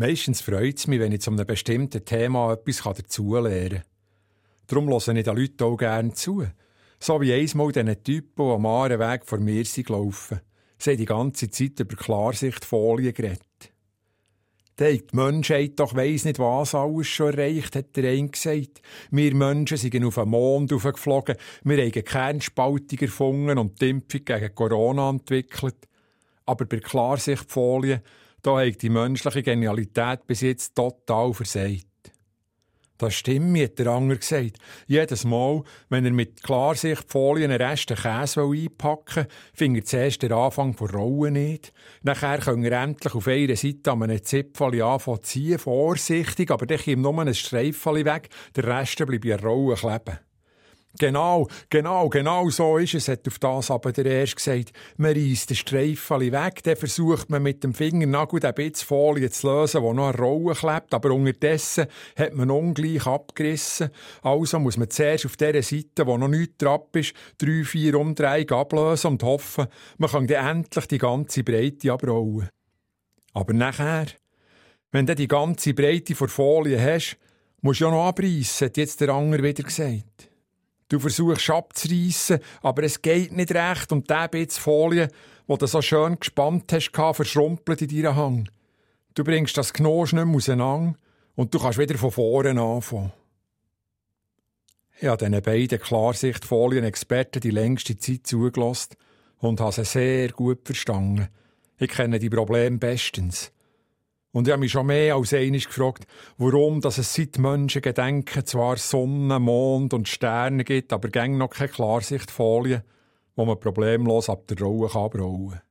Meistens freut es mich, wenn ich zu einem bestimmten Thema etwas dazulernen kann. Darum höre ich den Leuten auch gerne zu. So wie einmal diesen Typen, die am Weg vor mir sind gelaufen. Haben die ganze Zeit über Klarsichtfolien geredet. Die Menschheit doch weiss nicht, was alles schon erreicht, hat der eine gesagt. Wir Menschen sind auf den Mond geflogen, wir haben Kernspaltung erfunden und die Impfung gegen Corona entwickelt. Aber bei Klarsichtfolien, da hat die menschliche Genialität bis jetzt total versagt. Das stimmt, hat der Anger gesagt. Jedes Mal, wenn er mit Klarsichtfolien einen Rest Käse einpacken will, findet zuerst der Anfang von Rollen nicht. Nachher können er endlich auf einer Seite an einem Zipfel anfangen ziehen, vorsichtig, aber dann kommt nur ein Streifchen weg, der Rest bleibt in Rollen kleben. Genau, genau, genau so ist es, hat auf das aber der Erste gesagt. Man reißt den Streifen weg, dann versucht man mit dem Fingernagel den Bitz Folie zu lösen, der noch an Rollen klebt, aber unterdessen hat man ungleich abgerissen. Also muss man zuerst auf der Seite, wo noch nichts drauf ist, drei, vier Umdrehungen ablösen und hoffen, man kann dann endlich die ganze Breite abrollen. Aber nachher, wenn du die ganze Breite vor Folie hast, musst du ja noch abreißen, hat jetzt der Anger wieder gesagt. Du versuchst abzureißen, aber es geht nicht recht und der Bitz Folie, wo du so schön gespannt hast, verschrumpelt in deinem Hang. Du bringst das Knosch nicht mehr auseinander und du kannst wieder von vorne anfangen. Ich habe diesen beiden Klarsichtfolien-Experten die längste Zeit zugelassen und habe sie sehr gut verstanden. Ich kenne die Probleme bestens. Und ich habe mich schon mehr als einig gefragt, warum dass es seit Menschengedenken zwar Sonne, Mond und Sterne gibt, aber gäng noch keine Klarsichtfolie, wo man problemlos ab der Rolle kann